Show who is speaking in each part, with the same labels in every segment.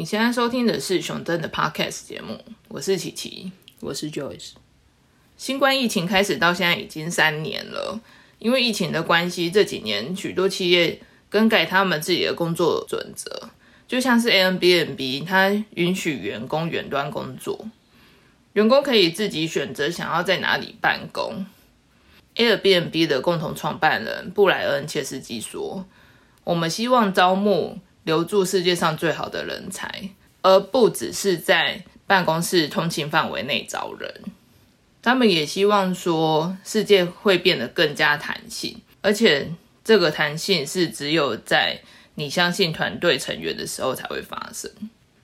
Speaker 1: 你现在收听的是熊真的 Podcast 节目，我是琪琪，
Speaker 2: 我是 Joyce。
Speaker 1: 新冠疫情开始到现在已经三年了，因为疫情的关系，这几年许多企业更改他们自己的工作准则，就像是 Airbnb，它允许员工远端工作，员工可以自己选择想要在哪里办公。Airbnb 的共同创办人布莱恩切斯基说：“我们希望招募。”留住世界上最好的人才，而不只是在办公室通勤范围内招人。他们也希望说，世界会变得更加弹性，而且这个弹性是只有在你相信团队成员的时候才会发生。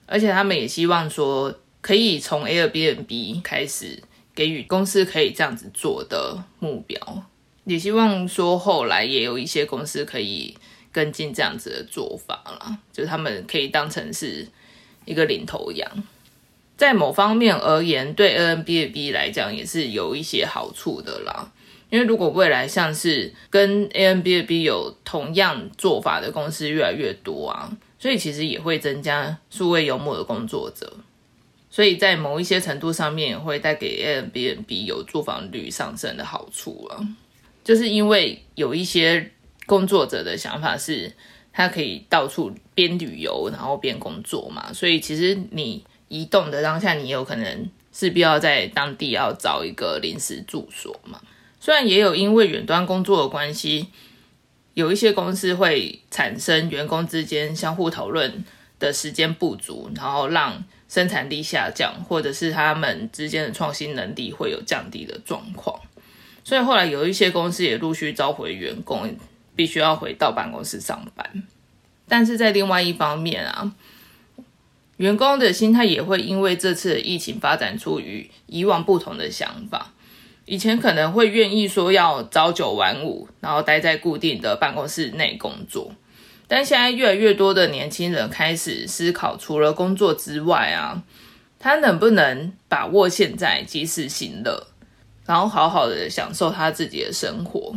Speaker 1: 而且他们也希望说，可以从 Airbnb 开始给予公司可以这样子做的目标。也希望说，后来也有一些公司可以。跟进这样子的做法啦，就是他们可以当成是一个领头羊，在某方面而言，对 N B A B 来讲也是有一些好处的啦。因为如果未来像是跟 A N B A B 有同样做法的公司越来越多啊，所以其实也会增加数位幽默的工作者，所以在某一些程度上面也会带给 A N B A B 有住房率上升的好处啊，就是因为有一些。工作者的想法是，他可以到处边旅游然后边工作嘛，所以其实你移动的当下，你有可能势必要在当地要找一个临时住所嘛。虽然也有因为远端工作的关系，有一些公司会产生员工之间相互讨论的时间不足，然后让生产力下降，或者是他们之间的创新能力会有降低的状况。所以后来有一些公司也陆续召回员工。必须要回到办公室上班，但是在另外一方面啊，员工的心态也会因为这次疫情发展出与以往不同的想法。以前可能会愿意说要朝九晚五，然后待在固定的办公室内工作，但现在越来越多的年轻人开始思考，除了工作之外啊，他能不能把握现在及时行乐，然后好好的享受他自己的生活。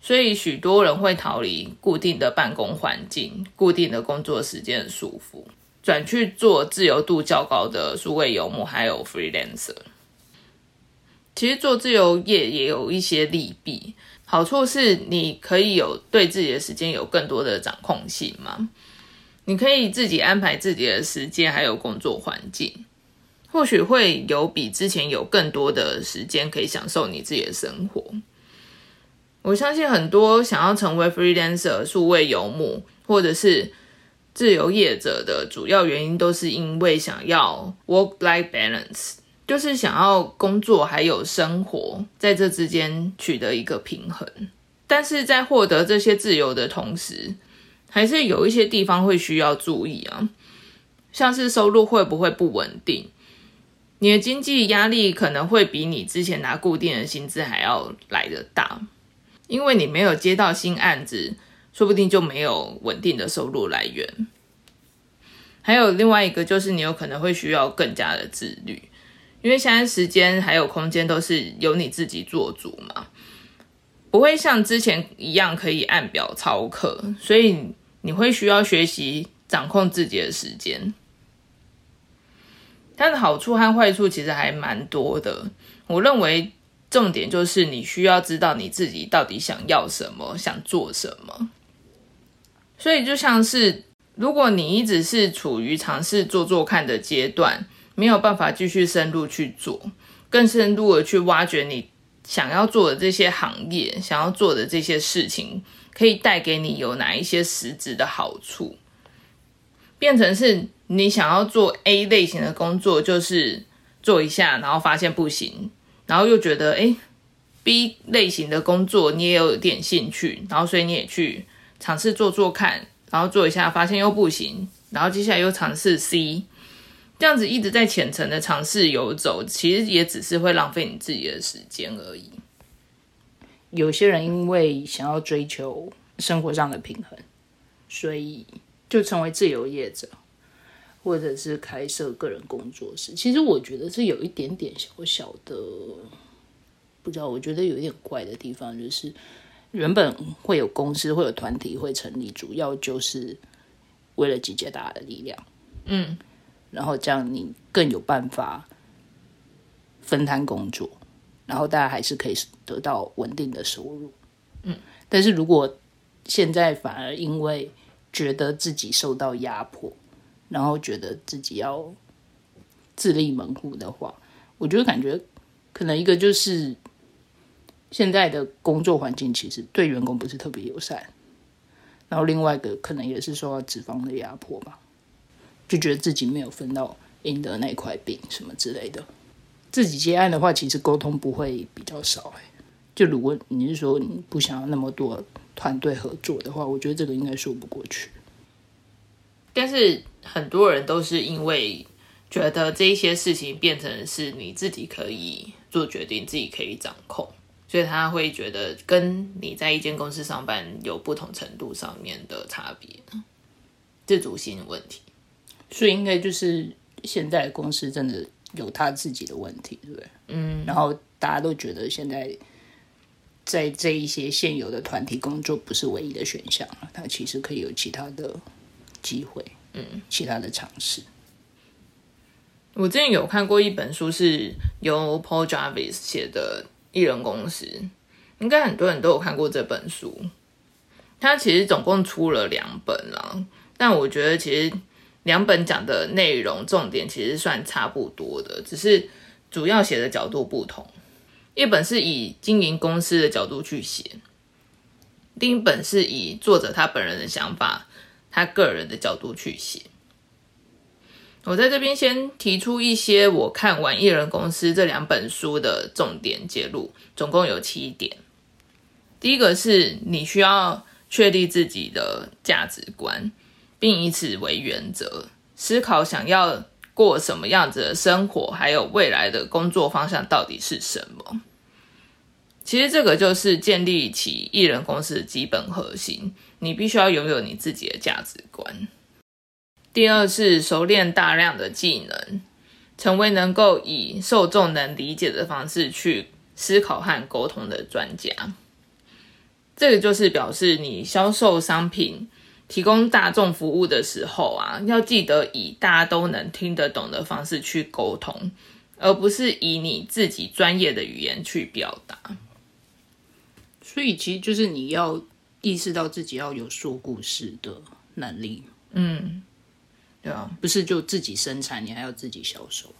Speaker 1: 所以许多人会逃离固定的办公环境、固定的工作时间的束缚，转去做自由度较高的数位游牧，还有 freelancer。其实做自由业也有一些利弊，好处是你可以有对自己的时间有更多的掌控性嘛，你可以自己安排自己的时间，还有工作环境，或许会有比之前有更多的时间可以享受你自己的生活。我相信很多想要成为 freelancer、数位游牧或者是自由业者的主要原因，都是因为想要 work-life balance，就是想要工作还有生活在这之间取得一个平衡。但是在获得这些自由的同时，还是有一些地方会需要注意啊，像是收入会不会不稳定，你的经济压力可能会比你之前拿固定的薪资还要来得大。因为你没有接到新案子，说不定就没有稳定的收入来源。还有另外一个就是，你有可能会需要更加的自律，因为现在时间还有空间都是由你自己做主嘛，不会像之前一样可以按表操课，所以你会需要学习掌控自己的时间。它的好处和坏处其实还蛮多的，我认为。重点就是你需要知道你自己到底想要什么，想做什么。所以就像是，如果你一直是处于尝试做做看的阶段，没有办法继续深入去做，更深入的去挖掘你想要做的这些行业，想要做的这些事情，可以带给你有哪一些实质的好处，变成是你想要做 A 类型的工作，就是做一下，然后发现不行。然后又觉得，哎，B 类型的工作你也有点兴趣，然后所以你也去尝试做做看，然后做一下，发现又不行，然后接下来又尝试 C，这样子一直在浅层的尝试游走，其实也只是会浪费你自己的时间而已。
Speaker 2: 有些人因为想要追求生活上的平衡，所以就成为自由业者。或者是开设个人工作室，其实我觉得是有一点点小小的，不知道，我觉得有一点怪的地方，就是原本会有公司会有团体会成立，主要就是为了集结大家的力量，嗯，然后这样你更有办法分摊工作，然后大家还是可以得到稳定的收入。嗯，但是如果现在反而因为觉得自己受到压迫，然后觉得自己要自立门户的话，我觉得感觉可能一个就是现在的工作环境其实对员工不是特别友善，然后另外一个可能也是受到脂肪的压迫吧，就觉得自己没有分到应得那块饼什么之类的。自己接案的话，其实沟通不会比较少哎。就如果你是说你不想要那么多团队合作的话，我觉得这个应该说不过去。
Speaker 1: 但是很多人都是因为觉得这一些事情变成是你自己可以做决定，自己可以掌控，所以他会觉得跟你在一间公司上班有不同程度上面的差别，自主性问题。
Speaker 2: 所以应该就是现在公司真的有他自己的问题，对不对？嗯。然后大家都觉得现在在这一些现有的团体工作不是唯一的选项了，他其实可以有其他的。机会，嗯，其他的尝试。
Speaker 1: 我之前有看过一本书，是由 Paul Jarvis 写的《艺人公司》，应该很多人都有看过这本书。他其实总共出了两本啦，但我觉得其实两本讲的内容重点其实算差不多的，只是主要写的角度不同。一本是以经营公司的角度去写，另一本是以作者他本人的想法。他个人的角度去写，我在这边先提出一些我看完《艺人公司》这两本书的重点揭露，总共有七点。第一个是你需要确立自己的价值观，并以此为原则，思考想要过什么样子的生活，还有未来的工作方向到底是什么。其实这个就是建立起艺人公司的基本核心。你必须要拥有你自己的价值观。第二是熟练大量的技能，成为能够以受众能理解的方式去思考和沟通的专家。这个就是表示你销售商品、提供大众服务的时候啊，要记得以大家都能听得懂的方式去沟通，而不是以你自己专业的语言去表达。
Speaker 2: 所以其实就是你要意识到自己要有说故事的能力，
Speaker 1: 嗯，对啊，
Speaker 2: 不是就自己生产，你还要自己销售，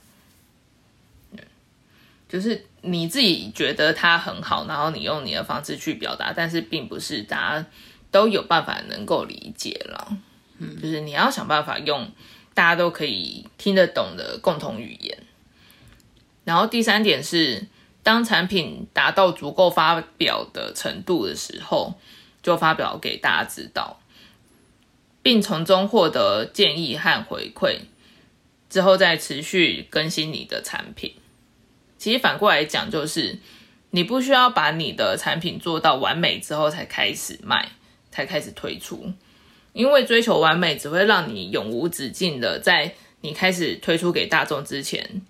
Speaker 1: 就是你自己觉得它很好，然后你用你的方式去表达，但是并不是大家都有办法能够理解了，嗯，就是你要想办法用大家都可以听得懂的共同语言，然后第三点是。当产品达到足够发表的程度的时候，就发表给大家知道，并从中获得建议和回馈，之后再持续更新你的产品。其实反过来讲，就是你不需要把你的产品做到完美之后才开始卖，才开始推出，因为追求完美只会让你永无止境的在你开始推出给大众之前。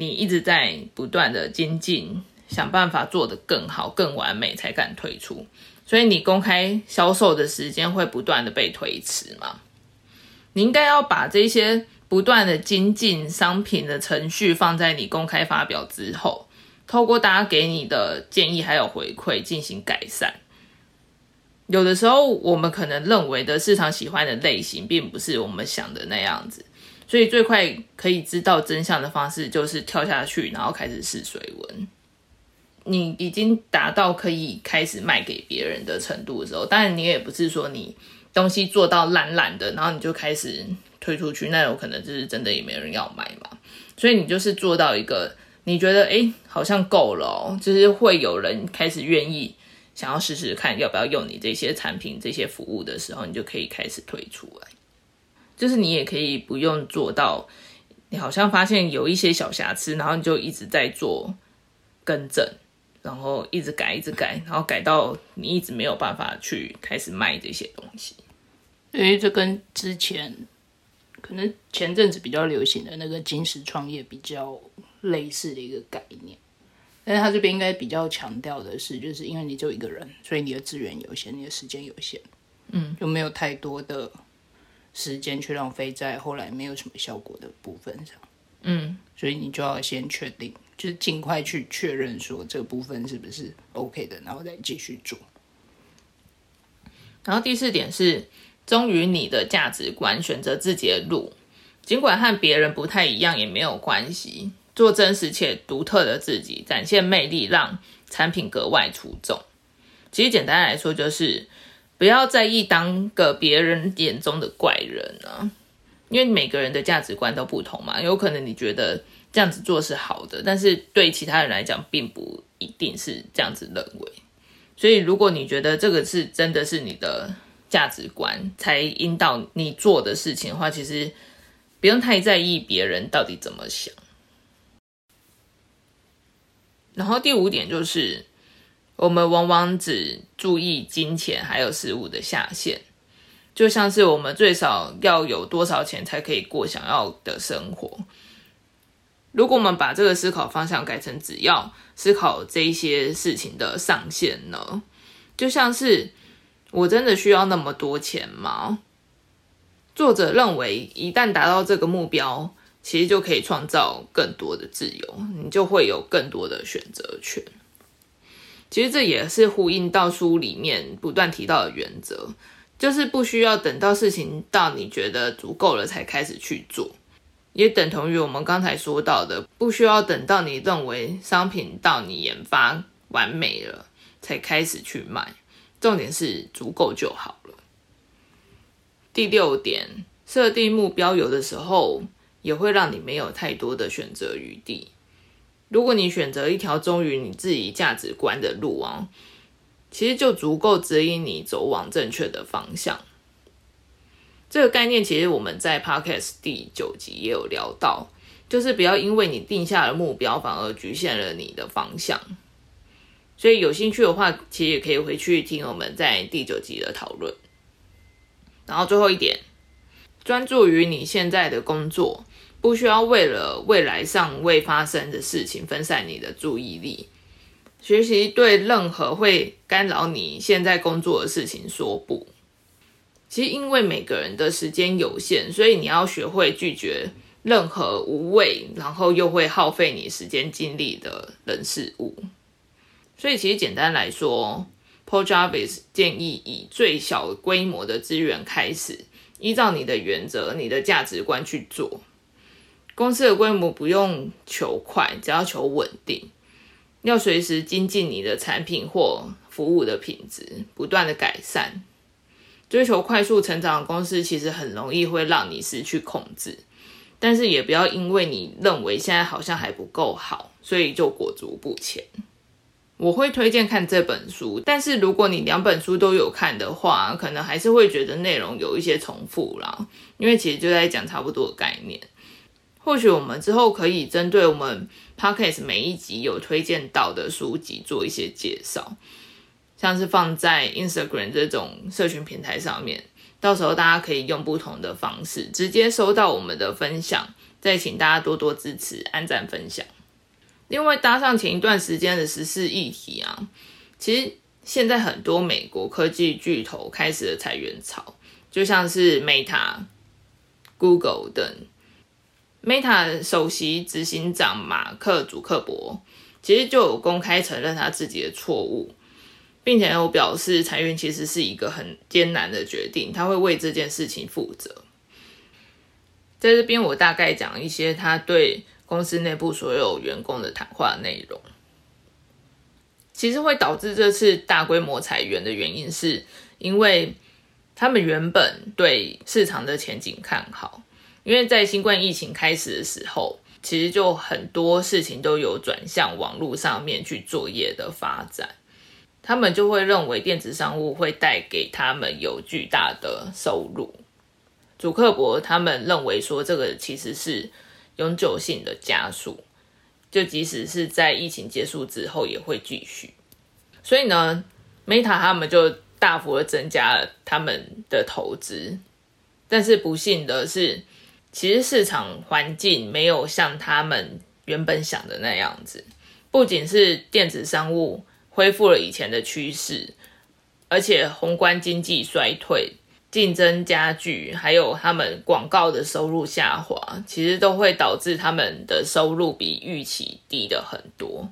Speaker 1: 你一直在不断的精进，想办法做得更好、更完美，才敢推出。所以你公开销售的时间会不断的被推迟嘛？你应该要把这些不断的精进商品的程序放在你公开发表之后，透过大家给你的建议还有回馈进行改善。有的时候我们可能认为的市场喜欢的类型，并不是我们想的那样子。所以最快可以知道真相的方式就是跳下去，然后开始试水温。你已经达到可以开始卖给别人的程度的时候，当然你也不是说你东西做到烂烂的，然后你就开始推出去，那有可能就是真的也没人要买嘛。所以你就是做到一个你觉得哎好像够了，就是会有人开始愿意想要试试看要不要用你这些产品、这些服务的时候，你就可以开始推出来。就是你也可以不用做到，你好像发现有一些小瑕疵，然后你就一直在做更正，然后一直改，一直改，然后改到你一直没有办法去开始卖这些东西。
Speaker 2: 因为这跟之前可能前阵子比较流行的那个金石创业比较类似的一个概念，但是他这边应该比较强调的是，就是因为你只有一个人，所以你的资源有限，你的时间有限，嗯，就没有太多的。时间去浪费在后来没有什么效果的部分上。
Speaker 1: 嗯，
Speaker 2: 所以你就要先确定，就是尽快去确认说这个部分是不是 OK 的，然后再继续做。
Speaker 1: 然后第四点是忠于你的价值观，选择自己的路，尽管和别人不太一样也没有关系，做真实且独特的自己，展现魅力，让产品格外出众。其实简单来说，就是不要在意当个别人眼中的怪人啊，因为每个人的价值观都不同嘛，有可能你觉得这样子做是好的，但是对其他人来讲，并不一定是这样子认为。所以，如果你觉得这个是真的是你的价值观，才引导你做的事情的话，其实不用太在意别人到底怎么想。然后第五点就是，我们往往只注意金钱还有食物的下限，就像是我们最少要有多少钱才可以过想要的生活。如果我们把这个思考方向改成只要思考这一些事情的上限呢？就像是我真的需要那么多钱吗？作者认为，一旦达到这个目标，其实就可以创造更多的自由，你就会有更多的选择权。其实这也是呼应到书里面不断提到的原则，就是不需要等到事情到你觉得足够了才开始去做。也等同于我们刚才说到的，不需要等到你认为商品到你研发完美了才开始去卖，重点是足够就好了。第六点，设定目标有的时候也会让你没有太多的选择余地。如果你选择一条忠于你自己价值观的路啊，其实就足够指引你走往正确的方向。这个概念其实我们在 podcast 第九集也有聊到，就是不要因为你定下了目标，反而局限了你的方向。所以有兴趣的话，其实也可以回去听我们在第九集的讨论。然后最后一点，专注于你现在的工作，不需要为了未来尚未发生的事情分散你的注意力。学习对任何会干扰你现在工作的事情说不。其实，因为每个人的时间有限，所以你要学会拒绝任何无谓，然后又会耗费你时间精力的人事物。所以，其实简单来说，Paul Jarvis 建议以最小规模的资源开始，依照你的原则、你的价值观去做。公司的规模不用求快，只要求稳定。要随时精进你的产品或服务的品质，不断的改善。追求快速成长的公司，其实很容易会让你失去控制，但是也不要因为你认为现在好像还不够好，所以就裹足不前。我会推荐看这本书，但是如果你两本书都有看的话，可能还是会觉得内容有一些重复啦，因为其实就在讲差不多的概念。或许我们之后可以针对我们 podcast 每一集有推荐到的书籍做一些介绍。像是放在 Instagram 这种社群平台上面，到时候大家可以用不同的方式直接收到我们的分享，再请大家多多支持、按赞、分享。另外，搭上前一段时间的时事议题啊，其实现在很多美国科技巨头开始了裁员潮，就像是 Meta、Google 等。Meta 首席执行长马克·祖克伯其实就有公开承认他自己的错误。并且有表示裁员其实是一个很艰难的决定，他会为这件事情负责。在这边，我大概讲一些他对公司内部所有员工的谈话内容。其实会导致这次大规模裁员的原因，是因为他们原本对市场的前景看好，因为在新冠疫情开始的时候，其实就很多事情都有转向网络上面去作业的发展。他们就会认为电子商务会带给他们有巨大的收入。主克伯他们认为说，这个其实是永久性的加速，就即使是在疫情结束之后也会继续。所以呢，Meta 他们就大幅的增加了他们的投资，但是不幸的是，其实市场环境没有像他们原本想的那样子，不仅是电子商务。恢复了以前的趋势，而且宏观经济衰退，竞争加剧，还有他们广告的收入下滑，其实都会导致他们的收入比预期低的很多。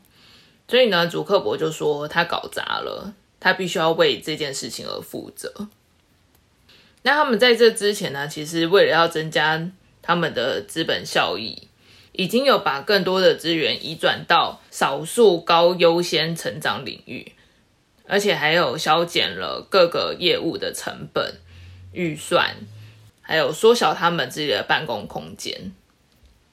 Speaker 1: 所以呢，主克伯就说他搞砸了，他必须要为这件事情而负责。那他们在这之前呢，其实为了要增加他们的资本效益，已经有把更多的资源移转到少数高优先成长领域，而且还有削减了各个业务的成本。预算，还有缩小他们自己的办公空间。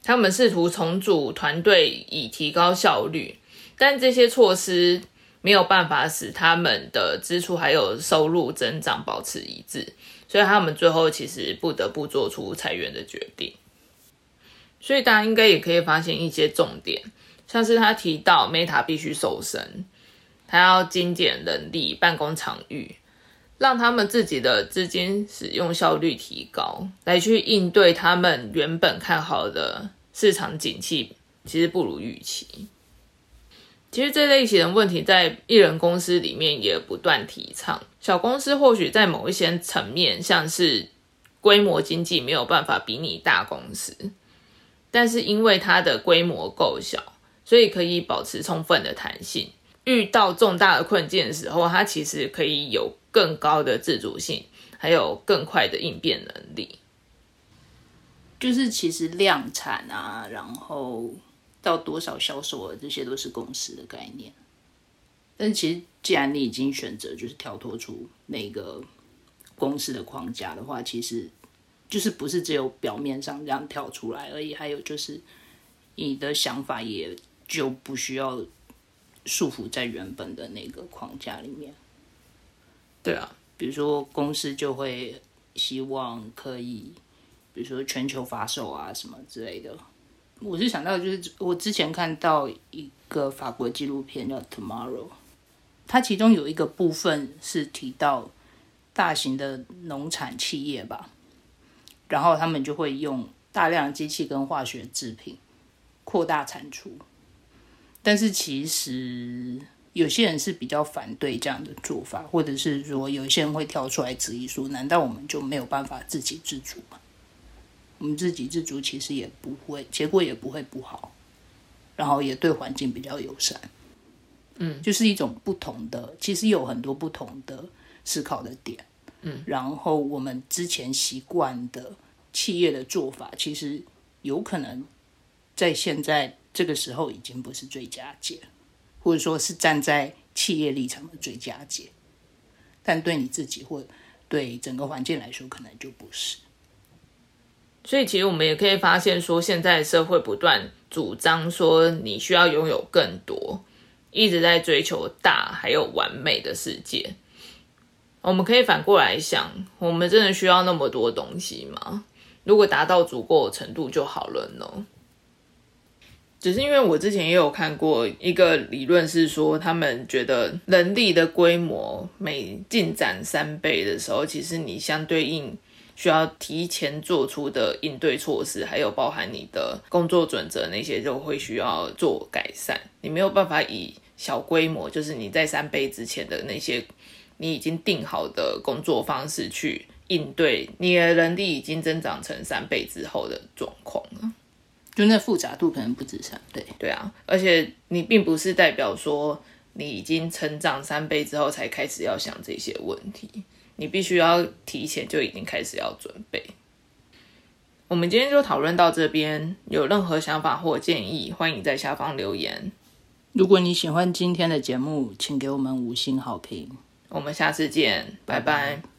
Speaker 1: 他们试图重组团队以提高效率，但这些措施没有办法使他们的支出还有收入增长保持一致，所以他们最后其实不得不做出裁员的决定。所以大家应该也可以发现一些重点，像是他提到 Meta 必须瘦身，他要精简人力、办公场域。让他们自己的资金使用效率提高，来去应对他们原本看好的市场景气，其实不如预期。其实这类型的问题在艺人公司里面也不断提倡。小公司或许在某一些层面，像是规模经济没有办法比拟大公司，但是因为它的规模够小，所以可以保持充分的弹性。遇到重大的困境的时候，它其实可以有。更高的自主性，还有更快的应变能力，
Speaker 2: 就是其实量产啊，然后到多少销售额，这些都是公司的概念。但其实，既然你已经选择就是跳脱出那个公司的框架的话，其实就是不是只有表面上这样跳出来而已，还有就是你的想法也就不需要束缚在原本的那个框架里面。
Speaker 1: 对啊，
Speaker 2: 比如说公司就会希望可以，比如说全球发售啊什么之类的。我是想到就是我之前看到一个法国纪录片叫《Tomorrow》，它其中有一个部分是提到大型的农产企业吧，然后他们就会用大量机器跟化学制品扩大产出，但是其实。有些人是比较反对这样的做法，或者是说有些人会跳出来质疑说：难道我们就没有办法自给自足吗？我们自给自足其实也不会，结果也不会不好，然后也对环境比较友善。嗯，就是一种不同的，其实有很多不同的思考的点。嗯，然后我们之前习惯的企业的做法，其实有可能在现在这个时候已经不是最佳解。或者说是站在企业立场的最佳解，但对你自己或对整个环境来说，可能就不是。
Speaker 1: 所以，其实我们也可以发现，说现在社会不断主张说你需要拥有更多，一直在追求大还有完美的世界。我们可以反过来想，我们真的需要那么多东西吗？如果达到足够的程度就好了呢？只是因为我之前也有看过一个理论，是说他们觉得人力的规模每进展三倍的时候，其实你相对应需要提前做出的应对措施，还有包含你的工作准则那些，就会需要做改善。你没有办法以小规模，就是你在三倍之前的那些你已经定好的工作方式去应对你的人力已经增长成三倍之后的状况了。
Speaker 2: 就那复杂度可能不止三倍，
Speaker 1: 对啊，而且你并不是代表说你已经成长三倍之后才开始要想这些问题，你必须要提前就已经开始要准备。我们今天就讨论到这边，有任何想法或建议，欢迎在下方留言。
Speaker 2: 如果你喜欢今天的节目，请给我们五星好评。
Speaker 1: 我们下次见，拜拜。